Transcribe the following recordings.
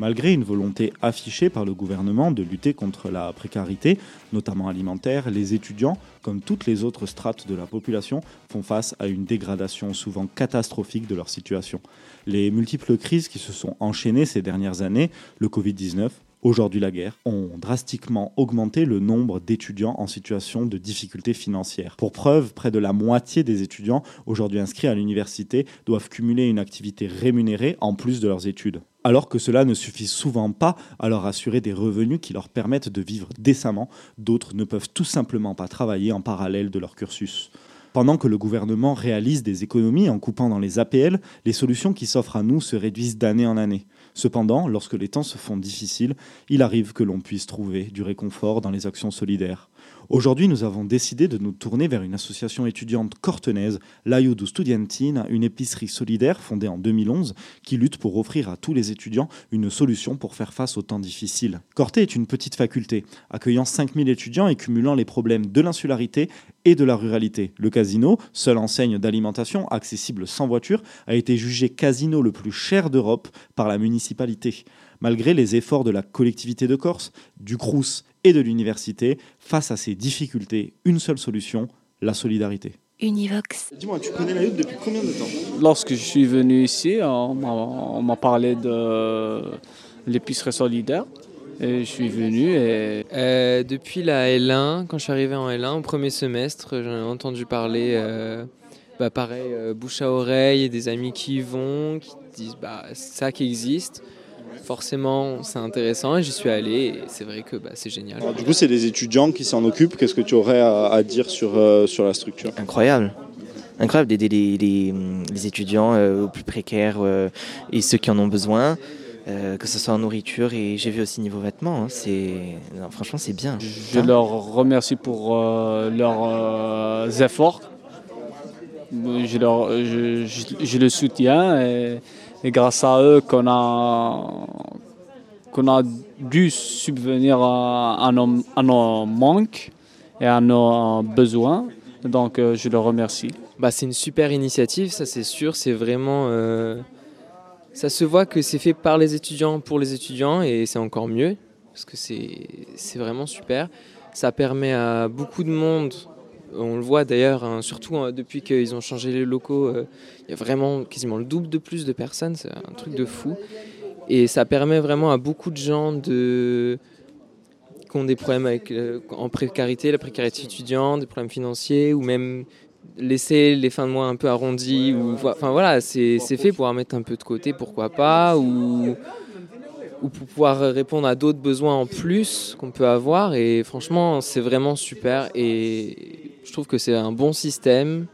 Malgré une volonté affichée par le gouvernement de lutter contre la précarité, notamment alimentaire, les étudiants, comme toutes les autres strates de la population, font face à une dégradation souvent catastrophique de leur situation. Les multiples crises qui se sont enchaînées ces dernières années, le Covid-19, aujourd'hui la guerre, ont drastiquement augmenté le nombre d'étudiants en situation de difficulté financière. Pour preuve, près de la moitié des étudiants aujourd'hui inscrits à l'université doivent cumuler une activité rémunérée en plus de leurs études. Alors que cela ne suffit souvent pas à leur assurer des revenus qui leur permettent de vivre décemment, d'autres ne peuvent tout simplement pas travailler en parallèle de leur cursus. Pendant que le gouvernement réalise des économies en coupant dans les APL, les solutions qui s'offrent à nous se réduisent d'année en année. Cependant, lorsque les temps se font difficiles, il arrive que l'on puisse trouver du réconfort dans les actions solidaires. Aujourd'hui, nous avons décidé de nous tourner vers une association étudiante cortenaise, l'Ayudu Studiantin, une épicerie solidaire fondée en 2011 qui lutte pour offrir à tous les étudiants une solution pour faire face aux temps difficiles. Corte est une petite faculté, accueillant 5000 étudiants et cumulant les problèmes de l'insularité et de la ruralité. Le casino, seule enseigne d'alimentation accessible sans voiture, a été jugé casino le plus cher d'Europe par la municipalité. Malgré les efforts de la collectivité de Corse, du Crous et de l'université, face à ces difficultés, une seule solution, la solidarité. Univox. Dis-moi, tu connais la lutte depuis combien de temps? Lorsque je suis venu ici, on m'a- parlé de l'épicerie solidaire. Et je suis venu et Euh, depuis la L1, quand je suis arrivé en L1, au premier semestre, j'en ai entendu parler, euh, bah, pareil, euh, bouche à oreille, et des amis qui y vont, qui disent bah, c'est ça qui existe. Forcément, c'est intéressant et j'y suis allé et c'est vrai que bah, c'est génial. Alors, du coup, c'est des étudiants qui s'en occupent. Qu'est-ce que tu aurais à, à dire sur, euh, sur la structure? Incroyable. Incroyable d'aider les, les- les étudiants euh, aux plus précaires euh, et ceux qui en ont besoin, euh, que ce soit en nourriture et j'ai vu aussi niveau vêtements. hein, c'est non, franchement c'est bien. je Hein leur remercie pour euh, leurs euh, efforts. Je, leur, je, je- je le soutiens et, et grâce à eux qu'on a, qu'on a dû subvenir à, nos, manques et à nos besoins. Donc euh, je leur remercie. Bah, c'est une super initiative, ça c'est sûr. C'est vraiment. euh, ça se voit que c'est fait par les étudiants pour les étudiants et c'est encore mieux parce que c'est vraiment super. Ça permet à beaucoup de monde, on le voit d'ailleurs, hein, surtout hein, depuis qu'ils ont changé les locaux, euh, il y a vraiment quasiment le double de plus de personnes, c'est un truc de fou. Et ça permet vraiment à beaucoup de gens de qui ont des problèmes avec, euh, en précarité, la précarité étudiante, des problèmes financiers ou même laisser les fins de mois un peu arrondies enfin voilà c'est c'est fait pour en mettre un peu de côté pourquoi pas ou ou pour pouvoir répondre à d'autres besoins en plus qu'on peut avoir et franchement c'est vraiment super et je trouve que c'est un bon système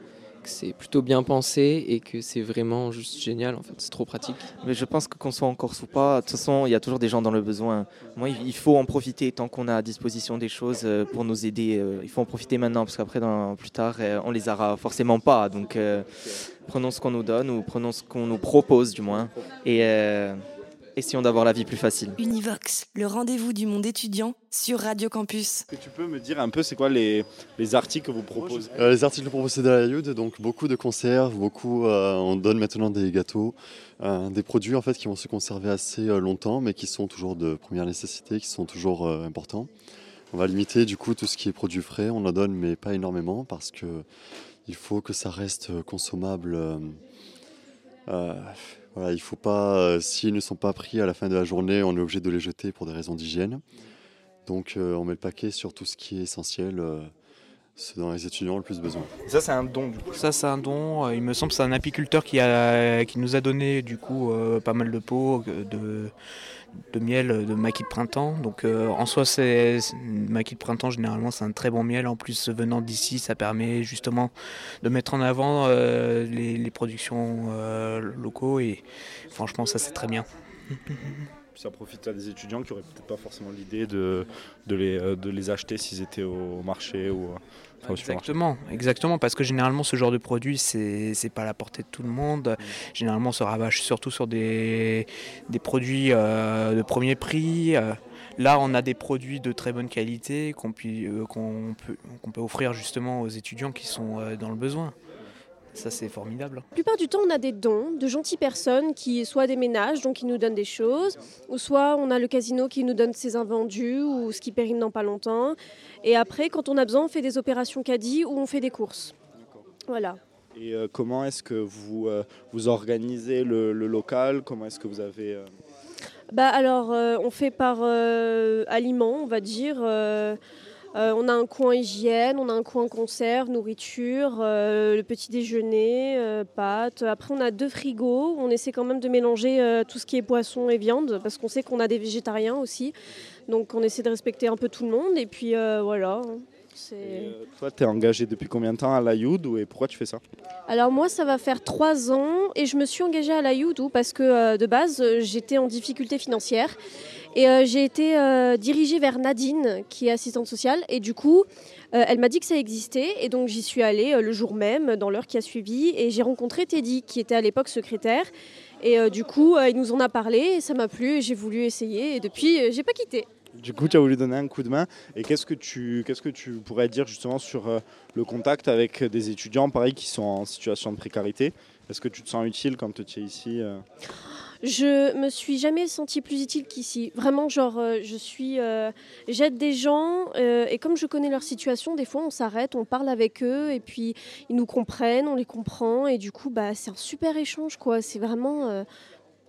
que c'est plutôt bien pensé et que c'est vraiment juste génial en fait c'est trop pratique Mais je pense que qu'on soit en Corse ou pas, de toute façon il y a toujours des gens dans le besoin. Moi il faut en profiter tant qu'on a à disposition des choses euh, pour nous aider. euh, Il faut en profiter maintenant parce qu'après plus tard euh, on les aura forcément pas. Donc prenons ce qu'on nous donne ou prenons ce qu'on nous propose du moins et essayons d'avoir la vie plus facile. Univox, le rendez-vous du monde étudiant sur Radio Campus. Est-ce que tu peux me dire un peu c'est quoi les, les articles que vous proposez? Euh, les articles proposés de la Youth, donc beaucoup de conserves, beaucoup, euh, on donne maintenant des gâteaux, euh, des produits en fait qui vont se conserver assez longtemps, mais qui sont toujours de première nécessité, qui sont toujours euh, importants. On va limiter du coup tout ce qui est produits frais, on en donne mais pas énormément parce que il faut que ça reste consommable. euh, euh, il faut pas, euh, s'ils ne sont pas pris à la fin de la journée, on est obligé de les jeter pour des raisons d'hygiène. Donc euh, on met le paquet sur tout ce qui est essentiel. Euh, ce dont les étudiants ont le plus besoin. ça, c'est un don du coup. Ça, c'est un don. Il me semble que c'est un apiculteur qui, a, qui nous a donné du coup euh, pas mal de pots de, de miel de maquis de printemps. Donc euh, en soi, c'est maquis de printemps, généralement, c'est un très bon miel. En plus, venant d'ici, ça permet justement de mettre en avant euh, les, les, productions locaux. Et franchement, ça, c'est très bien. ça profite à des étudiants qui n'auraient peut-être pas forcément l'idée de, de, les, de les acheter s'ils étaient au marché ou exactement, exactement, parce que généralement ce genre de produit c'est n'est pas à la portée de tout le monde. Généralement on se rabâche surtout sur des, des produits euh, de premier prix. Euh. Là, on a des produits de très bonne qualité qu'on euh, peut, qu'on peut offrir justement aux étudiants qui sont dans le besoin. Ça, c'est formidable. La plupart du temps, on a des dons de gentilles personnes qui soit des ménages, donc qui nous donnent des choses, ou soit on a le casino qui nous donne ses invendus ou ce qui périme dans pas longtemps. Et après, quand on a besoin, on fait des opérations caddie ou on fait des courses. Voilà. Et euh, comment est-ce que vous, euh, vous organisez le, local? Comment est-ce que vous avez... Euh, bah alors, on fait par aliment, on va dire. Euh, on a un coin hygiène, on a un coin conserve, nourriture, euh, le petit déjeuner, euh, pâtes. Après, on a deux frigos. On essaie quand même de mélanger tout ce qui est poisson et viande parce qu'on sait qu'on a des végétariens aussi. Donc, on essaie de respecter un peu tout le monde. Et puis, voilà. Hein. toi, tu es engagé depuis combien de temps à l'Ayoud et pourquoi tu fais ça? Alors moi, ça va faire trois ans et je me suis engagée à l'Ayoud parce que de base, j'étais en difficulté financière et euh, j'ai été euh, dirigée vers Nadine, qui est assistante sociale. Et du coup, euh, elle m'a dit que ça existait. Et donc, j'y suis allée le jour même, dans l'heure qui a suivi. Et j'ai rencontré Teddy, qui était à l'époque secrétaire. Et du coup, il nous en a parlé. Et ça m'a plu. Et j'ai voulu essayer. Et depuis, j'ai pas quitté. Du coup, tu as voulu donner un coup de main. Et qu'est-ce que tu, que tu pourrais dire justement sur le contact avec des étudiants, pareil, qui sont en situation de précarité? Est-ce que tu te sens utile quand tu es ici je me suis jamais sentie plus utile qu'ici. Vraiment, genre, euh, je suis, euh, j'aide des gens euh, et comme je connais leur situation, des fois on s'arrête, on parle avec eux et puis ils nous comprennent, on les comprend et du coup, bah, c'est un super échange, quoi. C'est vraiment,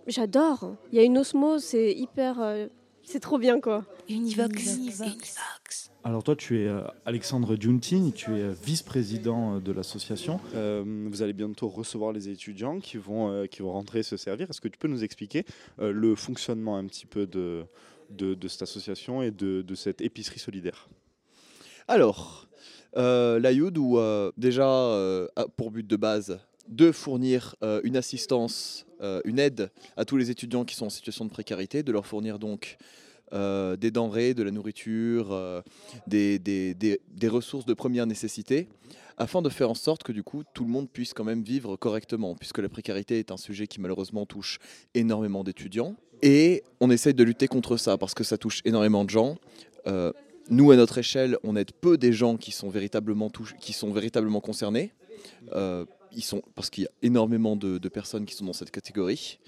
j'adore. Il y a une osmose, c'est hyper, c'est trop bien, quoi. Univox. Univox. Alors toi, tu es euh, Alexandre Giuntini, tu es euh, vice-président euh, de l'association. vous allez bientôt recevoir les étudiants qui vont, qui vont rentrer se servir. Est-ce que tu peux nous expliquer le fonctionnement un petit peu de, de, cette association et de, de, cette épicerie solidaire? Alors, l'AYUD, ou déjà a pour but de base de fournir une assistance, une aide à tous les étudiants qui sont en situation de précarité, de leur fournir donc euh, des denrées, de la nourriture, euh, des, ressources de première nécessité, afin de faire en sorte que du coup tout le monde puisse quand même vivre correctement, puisque la précarité est un sujet qui malheureusement touche énormément d'étudiants. Et on essaye de lutter contre ça, parce que ça touche énormément de gens. Euh, nous, à notre échelle, on aide peu des gens qui sont véritablement, qui sont véritablement concernés. Ils sont, parce qu'il y a énormément de, de, personnes qui sont dans cette catégorie.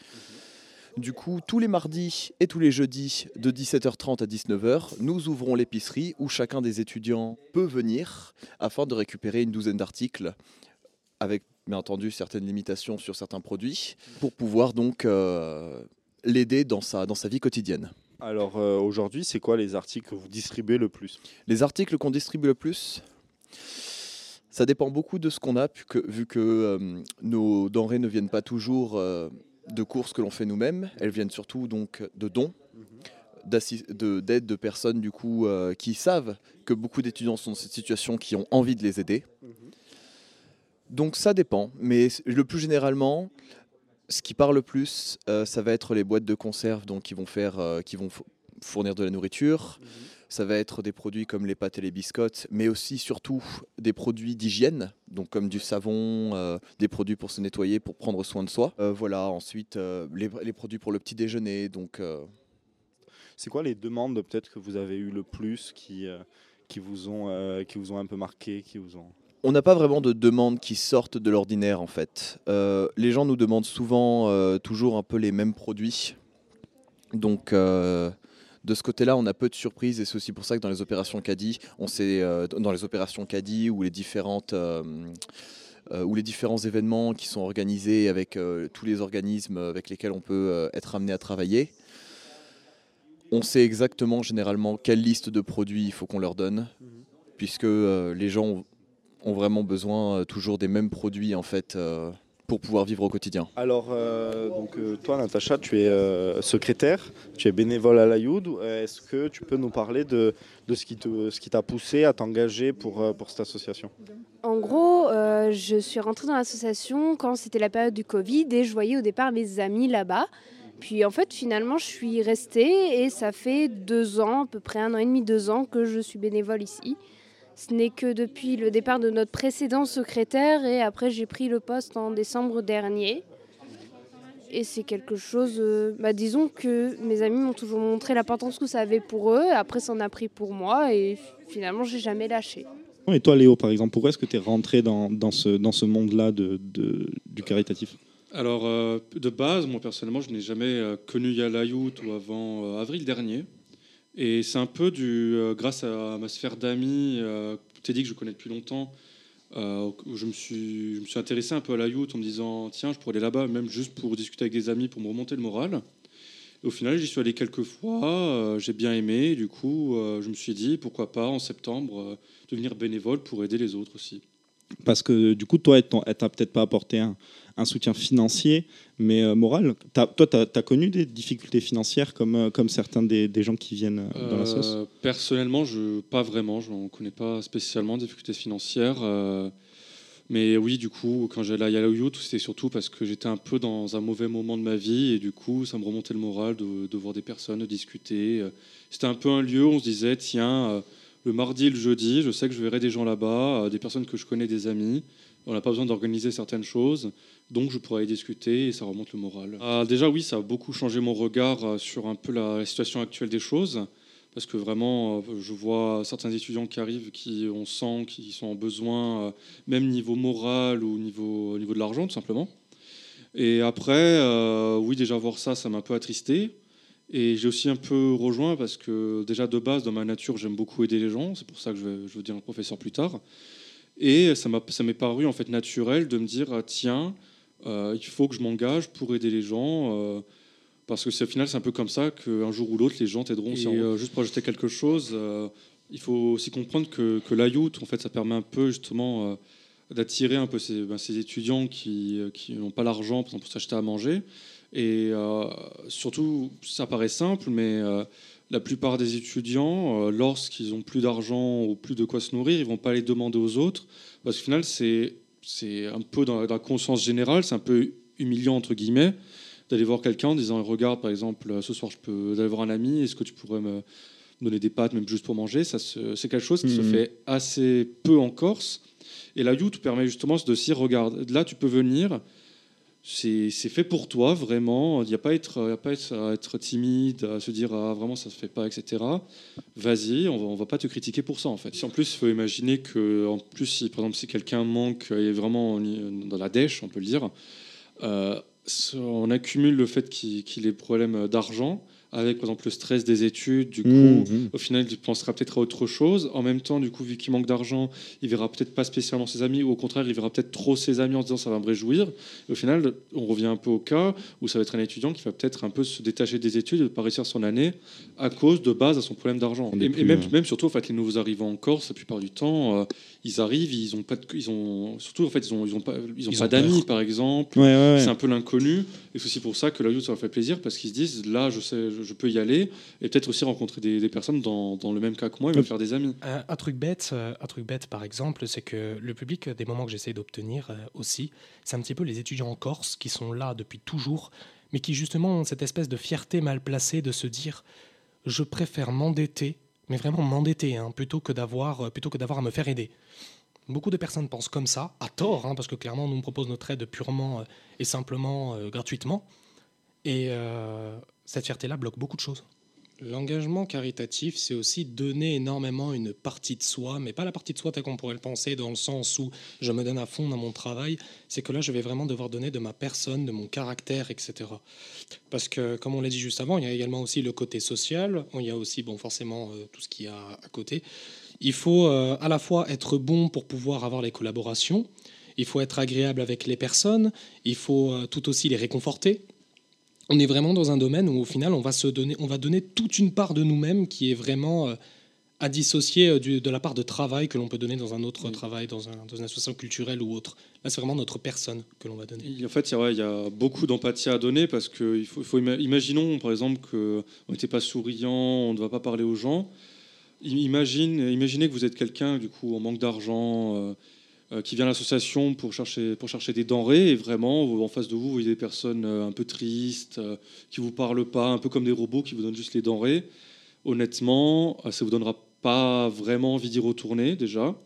Du coup, tous les mardis et tous les jeudis de 17h30 à 19h, nous ouvrons l'épicerie où chacun des étudiants peut venir afin de récupérer une douzaine d'articles avec bien entendu certaines limitations sur certains produits pour pouvoir donc euh, l'aider dans sa, dans sa vie quotidienne. Alors euh, aujourd'hui, c'est quoi les articles que vous distribuez le plus? Les articles qu'on distribue le plus? Ça dépend beaucoup de ce qu'on a, vu que euh, nos denrées ne viennent pas toujours de courses que l'on fait nous-mêmes. Elles viennent surtout donc de dons, d'aide de, personnes du coup euh, qui savent que beaucoup d'étudiants sont dans cette situation, qui ont envie de les aider. Donc ça dépend, mais le plus généralement, ce qui parle le plus, euh, ça va être les boîtes de conserve donc qui vont faire, euh, qui vont fournir de la nourriture. Ça va être des produits comme les pâtes et les biscottes, mais aussi surtout des produits d'hygiène, donc comme du savon, euh, des produits pour se nettoyer, pour prendre soin de soi. Euh, voilà, ensuite euh, les, produits pour le petit déjeuner. Donc, c'est quoi les demandes peut-être que vous avez eu le plus qui, qui, vous ont, qui vous ont un peu marqué, qui vous ont on n'a pas vraiment de demandes qui sortent de l'ordinaire en fait. les gens nous demandent souvent toujours un peu les mêmes produits. Donc de ce côté-là, on a peu de surprises et c'est aussi pour ça que dans les opérations CADI, on sait, euh, dans les opérations CADI ou les différentes euh, euh, ou les différents événements qui sont organisés avec tous les organismes avec lesquels on peut être amené à travailler, on sait exactement généralement quelle liste de produits il faut qu'on leur donne, puisque les gens ont vraiment besoin toujours des mêmes produits en fait pour pouvoir vivre au quotidien Alors, euh, donc, euh, toi, Natacha, tu es euh, secrétaire, tu es bénévole à la Youd. Est-ce que tu peux nous parler de, de ce qui te- ce qui t'a poussé à t'engager pour, euh, pour cette association? En gros, euh, je suis rentrée dans l'association quand c'était la période du Covid et je voyais au départ mes amis là-bas. Puis en fait, finalement, je suis restée et ça fait deux ans, à peu près un an et demi, deux ans que je suis bénévole ici. Ce n'est que depuis le départ de notre précédent secrétaire et après j'ai pris le poste en décembre dernier. Et c'est quelque chose, euh, bah, disons que mes amis m'ont toujours montré l'importance que ça avait pour eux. Après, ça en a pris pour moi et finalement, j'ai jamais lâché. Et toi, Léo, par exemple, pourquoi est-ce que tu es rentré dans, dans ce, dans ce monde-là de, de- du caritatif? Alors, euh, de base, moi personnellement, je n'ai jamais euh, connu Yalayout ou avant euh, avril dernier. Et c'est un peu du, euh, grâce à ma sphère d'amis, euh, t'es dit que je connais depuis longtemps, euh, où je me, suis, je intéressé un peu à la youth en me disant tiens, je pourrais aller là-bas, même juste pour discuter avec des amis, pour me remonter le moral. Au final, j'y suis allé quelques fois, euh, j'ai bien aimé, du coup, je me suis dit pourquoi pas en septembre devenir bénévole pour aider les autres aussi. Parce que du coup, toi, elle t'a peut-être pas apporté un, un soutien financier, mais euh, moral. Toi, tu as, connu des difficultés financières comme, euh, comme certains des, des gens qui viennent euh, dans la sauce? Personnellement, je, pas vraiment. Je n'en connais pas spécialement de difficultés financières. euh, mais oui, du coup, quand j'allais à Yellow Youth, c'était surtout parce que j'étais un peu dans un mauvais moment de ma vie. Et du coup, ça me remontait le moral de, de voir des personnes, de discuter. C'était un peu un lieu où on se disait tiens, le mardi et le jeudi, je sais que je verrai des gens là-bas, des personnes que je connais, des amis. On n'a pas besoin d'organiser certaines choses, donc je pourrais y discuter et ça remonte le moral. Ah, déjà, oui, ça a beaucoup changé mon regard euh, sur un peu la, situation actuelle des choses, parce que vraiment, euh, je vois certains étudiants qui arrivent, qui on sent qu'ils sont en besoin, euh, même niveau moral ou niveau, au niveau de l'argent, tout simplement. Et après, oui, déjà voir ça, ça m'a un peu attristé. Et j'ai aussi un peu rejoint parce que déjà de base, dans ma nature, j'aime beaucoup aider les gens. C'est pour ça que je vais, je veux dire un professeur plus tard. Et ça m'est paru en fait naturel de me dire ah, tiens, euh, il faut que je m'engage pour aider les gens. euh, parce que c'est au final, c'est un peu comme ça qu'un jour ou l'autre, les gens t'aideront. Et euh, juste pour ajouter quelque chose, il faut aussi comprendre que, que en fait, ça permet un peu justement d'attirer un peu ces, ben, ces étudiants qui qui n'ont pas l'argent, pour s'acheter à manger. Et surtout, ça paraît simple, mais la plupart des étudiants, euh, lorsqu'ils ont plus d'argent ou plus de quoi se nourrir, ils vont pas les demander aux autres. Parce qu'au final, c'est c'est un peu dans la, dans la conscience générale, c'est un peu humiliant, entre guillemets, d'aller voir quelqu'un en disant Regarde, par exemple, ce soir, je peux aller voir un ami, est-ce que tu pourrais me donner des pâtes, même juste pour manger? Ça, C'est quelque chose qui se Mhm. fait assez peu en Corse. Et la youth permet justement de dire Regarde, là, tu peux venir c'est fait pour toi, vraiment. Il n'y a pas à être, a pas à être, timide, à se dire ah, vraiment ça se fait pas, etc. Vas-y, on va, on va pas te critiquer pour ça en fait. Si en plus, il faut imaginer que, en plus, si par exemple si quelqu'un manque et est vraiment en- dans la dèche, on peut le dire, euh, on accumule le fait qu'il ait problème d'argent avec par exemple le stress des études, du coup, Mhm. au final, il pensera peut-être à autre chose. En même temps, du coup, vu qu'il manque d'argent, il verra peut-être pas spécialement ses amis, ou au contraire, il verra peut-être trop ses amis en se disant ça va me réjouir. Et au final, on revient un peu au cas où ça va être un étudiant qui va peut-être un peu se détacher des études et ne pas réussir son année à cause de base à son problème d'argent. Et, même, euh, même surtout, en fait, les nouveaux arrivants en Corse, la plupart du temps, euh, ils arrivent, ils ont pas, de- ils ont surtout en fait, ils ont, ils ont pas, ils ont Ils pas ont d'amis, peur. par exemple. Ouais, ouais, ouais. C'est un peu l'inconnu. Et c'est aussi pour ça que la youth, ça leur fait plaisir parce qu'ils se disent là, je sais, je, je peux y aller et peut-être aussi rencontrer des, des personnes dans, dans le même cas que moi et me faire des amis. Un, un truc bête, euh, un truc bête par exemple, c'est que le public euh, des moments que j'essaie d'obtenir euh, aussi, c'est un petit peu les étudiants en Corse qui sont là depuis toujours, mais qui justement ont cette espèce de fierté mal placée de se dire je préfère m'endetter, mais vraiment m'endetter, hein, plutôt que d'avoir plutôt que d'avoir à me faire aider. Beaucoup de personnes pensent comme ça, à tort, hein, parce que clairement, nous on propose notre aide purement et simplement euh, gratuitement. Et euh, cette fierté-là bloque beaucoup de choses. L'engagement caritatif, c'est aussi donner énormément une partie de soi, mais pas la partie de soi telle qu'on pourrait le penser, dans le sens où je me donne à fond dans mon travail. C'est que là, je vais vraiment devoir donner de ma personne, de mon caractère, etc. Parce que, comme on l'a dit juste avant, il y a également aussi le côté social. Il y a aussi, bon, forcément, euh, tout ce qu'il y a à côté. Il faut euh, à la fois être bon pour pouvoir avoir les collaborations. Il faut être agréable avec les personnes. Il faut euh, tout aussi les réconforter on est vraiment dans un domaine où au final on va se donner, on va donner toute une part de nous-mêmes qui est vraiment euh, à dissocier euh, du- de la part de travail que l'on peut donner dans un autre travail, dans, un- dans une association culturelle ou autre. Là, c'est vraiment notre personne que l'on va donner. En fait, il y a, ouais, il y a beaucoup d'empathie à donner parce que il faut, faut ima- imaginons par exemple qu'on n'était pas souriant, on ne va pas parler aux gens. Imagine, imaginez que vous êtes quelqu'un du coup en manque d'argent, euh, qui vient à l'association pour chercher, pour chercher des denrées et vraiment en face de vous, vous voyez des personnes euh, un peu tristes, euh, qui vous parlent pas, un peu comme des robots qui vous donnent juste les denrées. Honnêtement, euh, ça vous donnera pas vraiment envie d'y retourner déjà.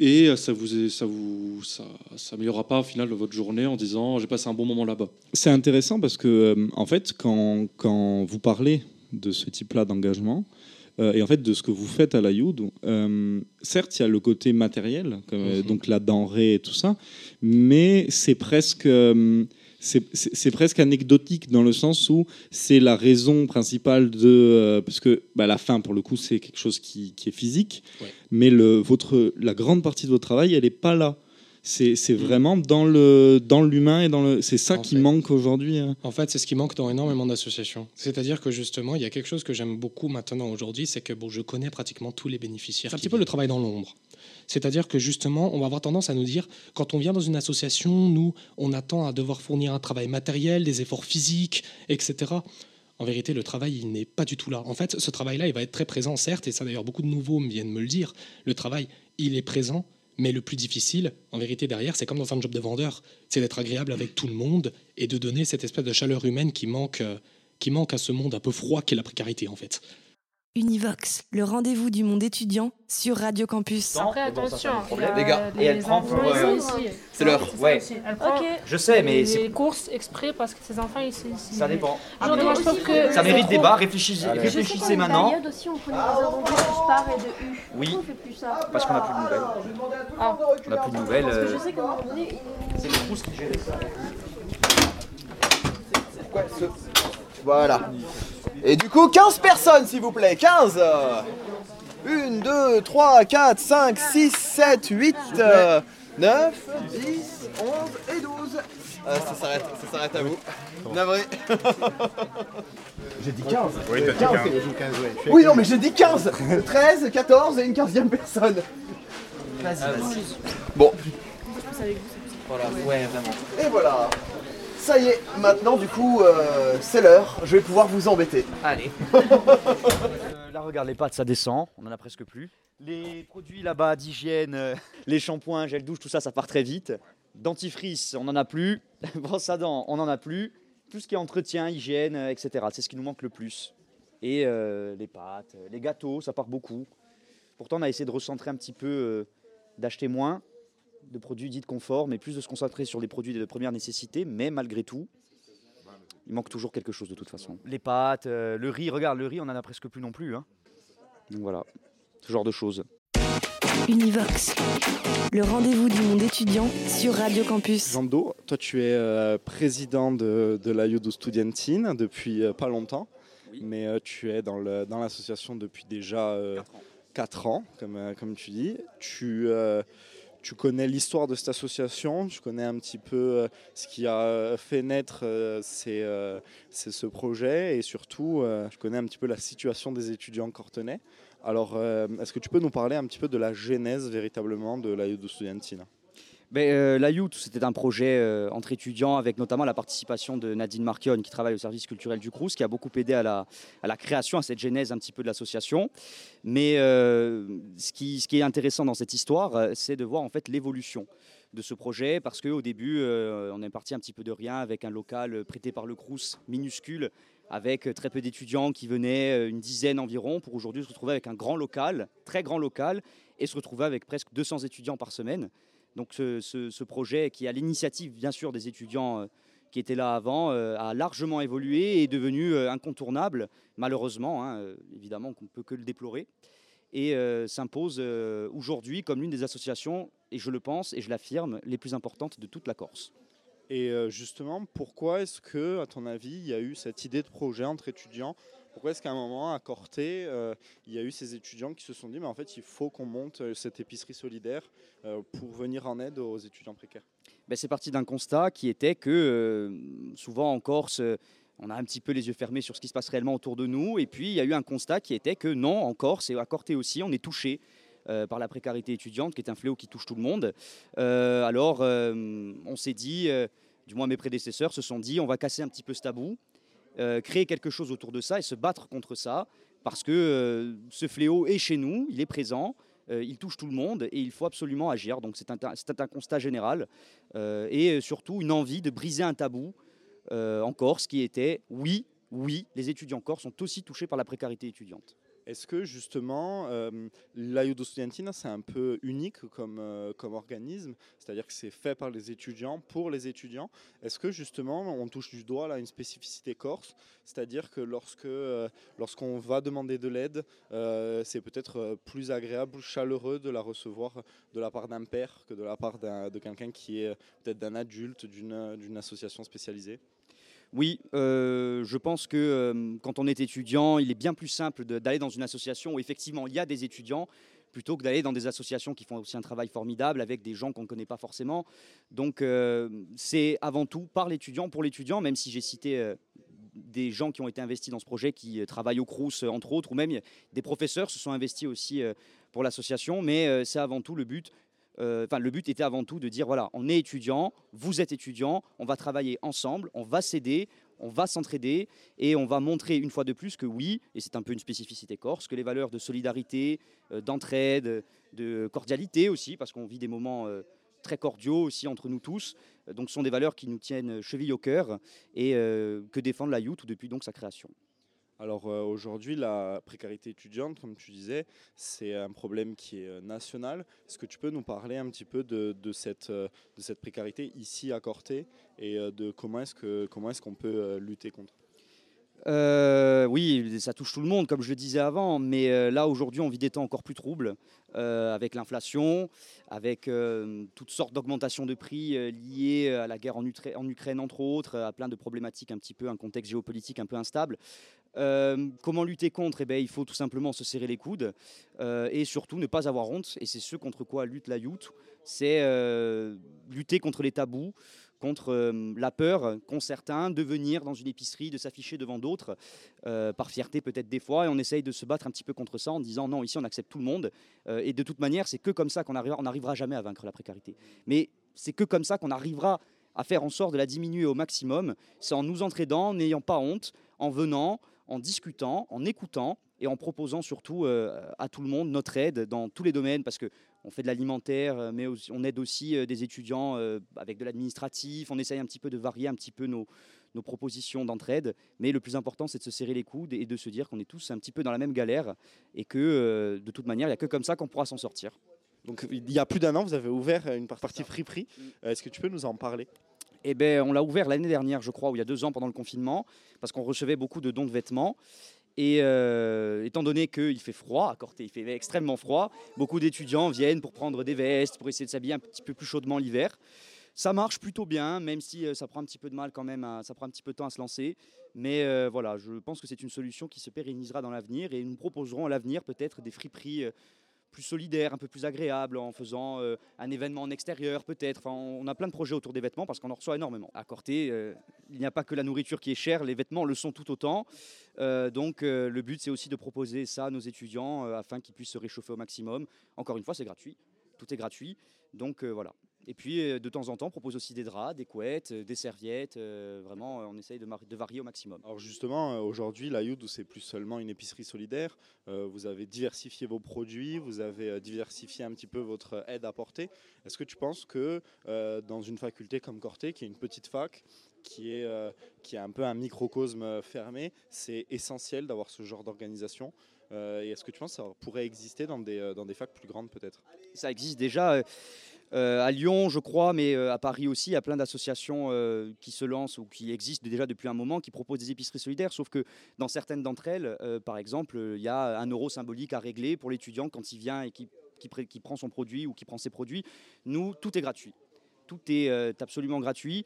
Et euh, ça vous, ça vous, ça, améliorera pas au final votre journée en disant j'ai passé un bon moment là-bas. C'est intéressant parce que, euh, en fait, quand, quand vous parlez de ce type-là d'engagement, euh, et en fait de ce que vous faites à la Youd, euh, certes, il y a le côté matériel, comme, euh, Mhm. donc la denrée et tout ça, mais c'est presque. euh, c'est presque anecdotique dans le sens où c'est la raison principale de euh, parce que bah, la fin pour le coup c'est quelque chose qui, qui est physique Ouais. mais le votre la grande partie de votre travail elle est pas là c'est c'est vraiment dans le dans l'humain et dans le c'est ça En qui fait. manque aujourd'hui hein. En fait, c'est ce qui manque dans énormément d'associations. C'est-à-dire que justement, il y a quelque chose que j'aime beaucoup maintenant aujourd'hui, c'est que bon, je connais pratiquement tous les bénéficiaires. C'est un petit peu le travail dans l'ombre. C'est-à-dire que justement, on va avoir tendance à nous dire, quand on vient dans une association, nous, on attend à devoir fournir un travail matériel, des efforts physiques, etc. En vérité, le travail, il n'est pas du tout là. En fait, ce travail-là, il va être très présent, certes, et ça d'ailleurs, beaucoup de nouveaux viennent me le dire. Le travail, il est présent, mais le plus difficile, en vérité, derrière, c'est comme dans un job de vendeur, c'est d'être agréable avec tout le monde et de donner cette espèce de chaleur humaine qui manque, euh, qui manque à ce monde un peu froid qu'est la précarité, en fait. Univox, le rendez-vous du monde étudiant sur Radio Campus. Après, attention, a Les gars, et elle prend pour, euh, c'est l'heure, ouais. Je sais, mais les c'est- courses exprès parce que ces enfants ici. ici. Ça dépend. Ça mérite débat, réfléchissez, réfléchissez maintenant. période aussi, on prenait des heures de par et de U. Oui. Parce qu'on n'a plus de nouvelles. Ah. On n'a plus de nouvelles. Parce que euh, je sais qu'à un moment donné, C'est le Crous qui gère ça. Pourquoi ce- Voilà. Et du coup, 15 personnes, s'il vous plaît. 15 1, 2, 3, 4, 5, 6, 7, 8, 9, 10, 11 et 12. Euh, ça s'arrête, ça s'arrête à vous. Navré. J'ai dit 15. Oui, t'as dit 15. J'ai dit 15, ouais. Oui, non, mais j'ai dit 15. 13, 14 et une 15e personne. Vas-y, vas-y. Bon. Voilà, ouais, vraiment. Et voilà. Ça y est, maintenant du coup, euh, c'est l'heure. Je vais pouvoir vous embêter. Allez. Euh, là, regarde les pâtes, ça descend, on en a presque plus. Les produits là-bas d'hygiène, euh, les shampoings, gel douche, tout ça, ça part très vite. Dentifrice, on n'en a plus. Brosse à dents, on n'en a plus. Tout ce qui est entretien, hygiène, etc. C'est ce qui nous manque le plus. Et euh, les pâtes, les gâteaux, ça part beaucoup. Pourtant, on a essayé de recentrer un petit peu, euh, d'acheter moins de produits dits de confort, mais plus de se concentrer sur les produits de première nécessité. Mais malgré tout, il manque toujours quelque chose de toute façon. Les pâtes, euh, le riz, regarde, le riz, on n'en a presque plus non plus. hein. Donc voilà, ce genre de choses. Univox, le rendez-vous du monde étudiant sur Radio Campus. Jean Do, toi tu es euh, président de, de la Youth Studentin depuis euh, pas longtemps, mais euh, tu es dans l'association depuis déjà 4 ans, comme, euh, comme tu dis. Tu, euh, tu connais l'histoire de cette association, tu connais un petit peu euh, ce qui a euh, fait naître euh, ces, ces- ce projet et surtout tu connais un petit peu la situation des étudiants cortenais. Alors est-ce que tu peux nous parler un petit peu de la genèse véritablement de la Youth Studentin Ben, la Youth, c'était un projet euh, entre étudiants avec notamment la participation de Nadine Marquion qui travaille au service culturel du Crous, qui a beaucoup aidé à la, création, à cette genèse un petit peu de l'association. Mais euh, ce, qui, est intéressant dans cette histoire, c'est de voir en fait l'évolution de ce projet parce qu'au début, on est parti un petit peu de rien avec un local prêté par le Crous minuscule avec très peu d'étudiants qui venaient, une dizaine environ, pour aujourd'hui se retrouver avec un grand local, très grand local, et se retrouver avec presque 200 étudiants par semaine. Donc ce, projet, qui à l'initiative bien sûr des étudiants euh, qui étaient là avant, euh, a largement évolué et est devenu euh, incontournable, malheureusement, hein, évidemment qu'on ne peut que le déplorer, et s'impose aujourd'hui comme l'une des associations, et je le pense et je l'affirme, les plus importantes de toute la Corse. Et justement, pourquoi est-ce que, à ton avis, il y a eu cette idée de projet entre étudiants Pourquoi est-ce qu'à un moment, à Corté, euh, il y a eu ces étudiants qui se sont dit, mais en fait, il faut qu'on monte euh, cette épicerie solidaire euh, pour venir en aide aux étudiants précaires? Ben, c'est parti d'un constat qui était que souvent en Corse, on a un petit peu les yeux fermés sur ce qui se passe réellement autour de nous. Et puis, il y a eu un constat qui était que non, en Corse et à Corté aussi, on est touché par la précarité étudiante, qui est un fléau qui touche tout le monde. Alors, on s'est dit, du moins mes prédécesseurs se sont dit, on va casser un petit peu ce tabou, euh, créer quelque chose autour de ça et se battre contre ça, parce que euh, ce fléau est chez nous, il est présent. euh, il touche tout le monde et il faut absolument agir. Donc c'est un, un constat général et surtout une envie de briser un tabou en Corse qui était oui, oui, les étudiants corse sont aussi touchés par la précarité étudiante. Est-ce que justement, euh, l'Aiuto Studentina, c'est un peu unique comme, euh, comme organisme, c'est-à-dire que c'est fait par les étudiants, pour les étudiants. Est-ce que justement, on touche du doigt là une spécificité corse, c'est-à-dire que lorsque, euh, lorsqu'on va demander de l'aide, euh, c'est peut-être plus agréable, chaleureux de la recevoir de la part d'un père que de la part de quelqu'un qui est peut-être d'un adulte, d'une association spécialisée? Oui, euh, je pense que euh, quand on est étudiant, il est bien plus simple d'aller dans une association où effectivement il y a des étudiants plutôt que d'aller dans des associations qui font aussi un travail formidable avec des gens qu'on ne connaît pas forcément. Donc euh, c'est avant tout par l'étudiant, pour l'étudiant, même si j'ai cité des gens qui ont été investis dans ce projet, qui travaillent au Crous euh, entre autres, ou même des professeurs se sont investis aussi pour l'association, mais c'est avant tout le but enfin, le but était avant tout de dire voilà, on est étudiant, vous êtes étudiant, on va travailler ensemble, on va s'aider, on va s'entraider et on va montrer une fois de plus que oui, et c'est un peu une spécificité corse, que les valeurs de solidarité, euh, d'entraide, de cordialité aussi, parce qu'on vit des moments euh, très cordiaux aussi entre nous tous, euh, donc ce sont des valeurs qui nous tiennent cheville au cœur et euh, que défend la Youth depuis sa création. Alors euh, aujourd'hui, la précarité étudiante, comme tu disais, c'est un problème qui est euh, national. Est-ce que tu peux nous parler un petit peu de, euh, cette précarité ici à Corté et de comment est-ce qu'on peut euh, lutter contre? Oui, ça touche tout le monde, comme je le disais avant, mais là aujourd'hui on vit des temps encore plus troubles, avec l'inflation, avec toutes sortes d'augmentations de prix liées à la guerre en, en Ukraine entre autres, à plein de problématiques un petit peu, un contexte géopolitique un peu instable. Euh, comment lutter contre? Eh ben, Il faut tout simplement se serrer les coudes euh, et surtout ne pas avoir honte, et c'est ce contre quoi lutte la Youth, c'est euh, lutter contre les tabous, contre la peur qu'ont certains de venir dans une épicerie, de s'afficher devant d'autres, par fierté peut-être des fois, et on essaye de se battre un petit peu contre ça en disant non, ici on accepte tout le monde, et de toute manière c'est que comme ça qu'on arrivera, on n'arrivera jamais à vaincre la précarité. Mais c'est que comme ça qu'on arrivera à faire en sorte de la diminuer au maximum, c'est en nous entraidant, en n'ayant pas honte, en venant, en discutant, en écoutant et en proposant surtout euh, à tout le monde notre aide dans tous les domaines, parce que on fait de l'alimentaire, euh, mais on aide aussi euh, des étudiants avec de l'administratif, on essaye un petit peu de varier un petit peu nos, nos propositions d'entraide, mais le plus important c'est de se serrer les coudes et de se dire qu'on est tous un petit peu dans la même galère et que de toute manière il n'y a que comme ça qu'on pourra s'en sortir. Donc il y a plus d'un an, vous avez ouvert une partie friperie. Est-ce que tu peux nous en parler? Eh ben, on l'a ouvert l'année dernière, je crois, ou il y a deux ans pendant le confinement, parce qu'on recevait beaucoup de dons de vêtements. Et euh, étant donné qu'il fait froid à Corté, il fait extrêmement froid, beaucoup d'étudiants viennent pour prendre des vestes, pour essayer de s'habiller un petit peu plus chaudement l'hiver. Ça marche plutôt bien, même si euh, ça prend un petit peu de mal quand même, ça prend un petit peu de temps à se lancer. Mais euh, voilà, je pense que c'est une solution qui se pérennisera dans l'avenir et nous proposerons à l'avenir peut-être des friperies plus solidaires, un peu plus agréables, en faisant euh, un événement en extérieur peut-être. On a plein de projets autour des vêtements parce qu'on en reçoit énormément. À euh, il n'y a pas que la nourriture qui est chère, les vêtements le sont tout autant. Euh, donc le but c'est aussi de proposer ça à nos étudiants afin qu'ils puissent se réchauffer au maximum. Encore une fois, c'est gratuit, tout est gratuit. Donc voilà. Et puis euh, de temps en temps, on propose aussi des draps, des couettes, euh, des serviettes. euh, vraiment, on essaye de, varier au maximum. Alors justement, aujourd'hui, la Youth, c'est plus seulement une épicerie solidaire. Euh, vous avez diversifié vos produits, vous avez diversifié un petit peu votre aide apportée. Est-ce que tu penses que euh, dans une faculté comme Corté, qui est une petite fac, qui est, qui est un peu un microcosme fermé, c'est essentiel d'avoir ce genre d'organisation Et est-ce que tu penses que ça pourrait exister dans des, dans des facs plus grandes peut-être? Ça existe déjà euh, à Lyon, je crois, mais euh, à Paris aussi. Il y a plein d'associations euh, qui se lancent ou qui existent déjà depuis un moment, qui proposent des épiceries solidaires. Sauf que dans certaines d'entre elles, par exemple, il y a un euro symbolique à régler pour l'étudiant quand il vient et qui, prend son produit ou qui prend ses produits. Nous, tout est gratuit. Tout est absolument gratuit.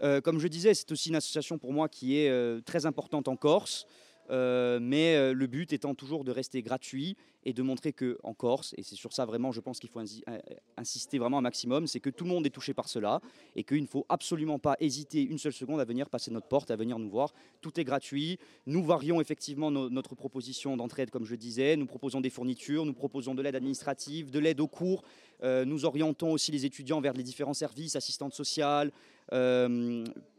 Comme je disais, c'est aussi une association pour moi qui est très importante en Corse. Euh, mais euh, le but étant toujours de rester gratuit et de montrer que en Corse, et c'est sur ça vraiment, je pense qu'il faut euh, insister vraiment un maximum, c'est que tout le monde est touché par cela et qu'il ne faut absolument pas hésiter une seule seconde à venir passer notre porte, à venir nous voir. Tout est gratuit. Nous varions effectivement no- notre proposition d'entraide, comme je disais. Nous proposons des fournitures, nous proposons de l'aide administrative, de l'aide aux cours. Nous orientons aussi les étudiants vers les différents services, assistantes sociales,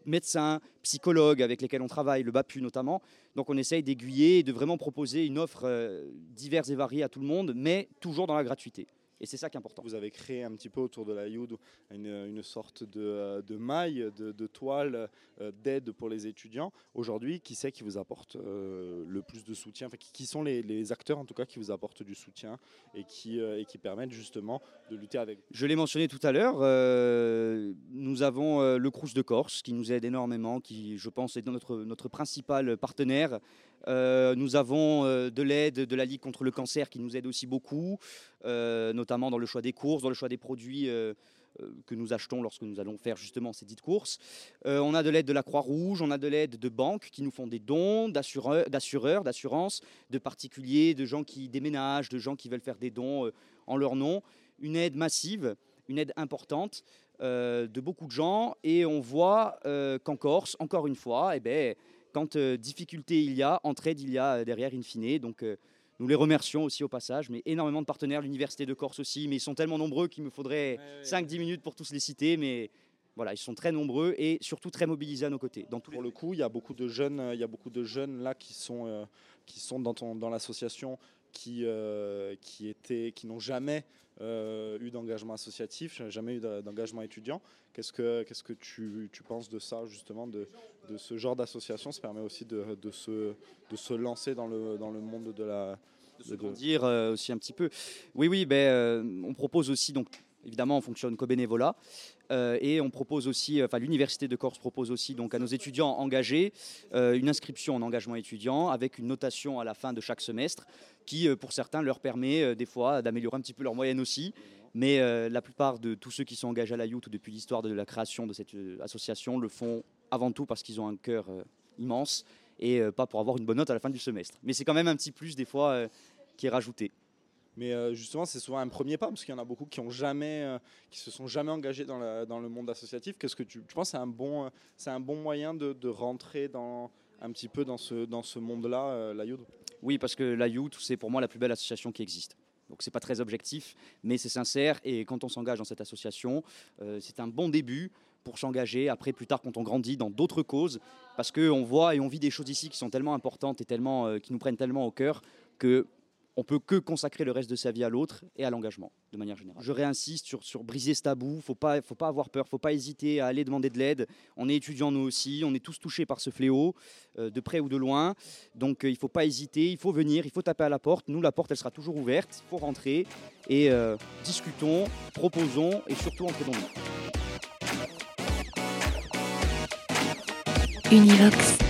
médecins, psychologues avec lesquels on travaille, le BAPU notamment. Donc on essaye d'aiguiller et de vraiment proposer une offre euh, diverse et variée à tout le monde, mais toujours dans la gratuité. Et c'est ça qui est important. Vous avez créé un petit peu autour de la Youd une, une sorte de, euh, de maille, de, de toile euh, d'aide pour les étudiants. Aujourd'hui, qui c'est qui vous apporte euh, le plus de soutien? Enfin, qui, qui sont les, les acteurs en tout cas qui vous apportent du soutien et qui, euh, et qui permettent justement de lutter avec Je l'ai mentionné tout à l'heure, nous avons le Crous de Corse qui nous aide énormément, qui je pense est notre, notre principal partenaire. Nous avons de l'aide de la Ligue contre le cancer qui nous aide aussi beaucoup, notamment dans le choix des courses, dans le choix des produits euh, euh, que nous achetons lorsque nous allons faire justement ces dites courses. Euh, on a de l'aide de la Croix-Rouge, on a de l'aide de banques qui nous font des dons, d'assureurs, d'assurances, de particuliers, de gens qui déménagent, de gens qui veulent faire des dons en leur nom. Une aide massive, une aide importante de beaucoup de gens. Et on voit qu'en Corse, encore une fois, eh ben, quand difficulté il y a, entraide il y a derrière in fine. Donc nous les remercions aussi au passage, mais énormément de partenaires, l'Université de Corse aussi, mais ils sont tellement nombreux qu'il me faudrait 5-10 minutes pour tous les citer, mais voilà, ils sont très nombreux et surtout très mobilisés à nos côtés. Dans tous Pour le coup, il y a beaucoup de jeunes, euh, il y a beaucoup de jeunes là qui sont, euh, qui sont dans, ton- dans l'association qui, euh, qui, étaient, qui n'ont jamais euh, eu d'engagement associatif, jamais eu d'engagement étudiant. Qu'est-ce que, qu'est-ce que tu, tu penses de ça, justement, de, de ce genre d'association? Ça permet aussi de, de, se, de se lancer dans le, dans le monde de la... De, dire euh, aussi un petit peu. Oui, oui, ben, euh, on propose aussi, donc évidemment, on fonctionne qu'au bénévolat. euh, et on propose aussi, enfin l'Université de Corse propose aussi donc à nos étudiants engagés euh, une inscription en engagement étudiant avec une notation à la fin de chaque semestre qui, euh, pour certains, leur permet euh, des fois d'améliorer un petit peu leur moyenne aussi. Mais euh, la plupart de tous ceux qui sont engagés à la Youth depuis l'histoire de la création de cette euh, association le font avant tout parce qu'ils ont un cœur euh, immense et euh, pas pour avoir une bonne note à la fin du semestre. Mais c'est quand même un petit plus des fois euh, qui est rajouté. Mais euh, justement, c'est souvent un premier pas, parce qu'il y en a beaucoup qui ont jamais, euh, qui se sont jamais engagés dans, le monde associatif. Qu'est-ce que tu, penses c'est un bon, euh, c'est un bon moyen de, de rentrer dans un petit peu dans ce, dans ce monde-là, la Youd Oui, parce que la Youth, c'est pour moi la plus belle association qui existe. Donc c'est pas très objectif, mais c'est sincère. Et quand on s'engage dans cette association, c'est un bon début pour s'engager après, plus tard, quand on grandit dans d'autres causes, parce qu'on voit et on vit des choses ici qui sont tellement importantes et tellement, qui nous prennent tellement au cœur que on peut que consacrer le reste de sa vie à l'autre et à l'engagement, de manière générale. Je réinsiste sur, sur briser ce tabou. Faut pas, faut pas avoir peur. Faut pas hésiter à aller demander de l'aide. On est étudiants nous aussi. On est tous touchés par ce fléau, euh, de près ou de loin. Donc euh, il faut pas hésiter. Il faut venir. Il faut taper à la porte. Nous, la porte, elle sera toujours ouverte. Il faut rentrer et euh, discutons, proposons et surtout entraidons-nous. Univox.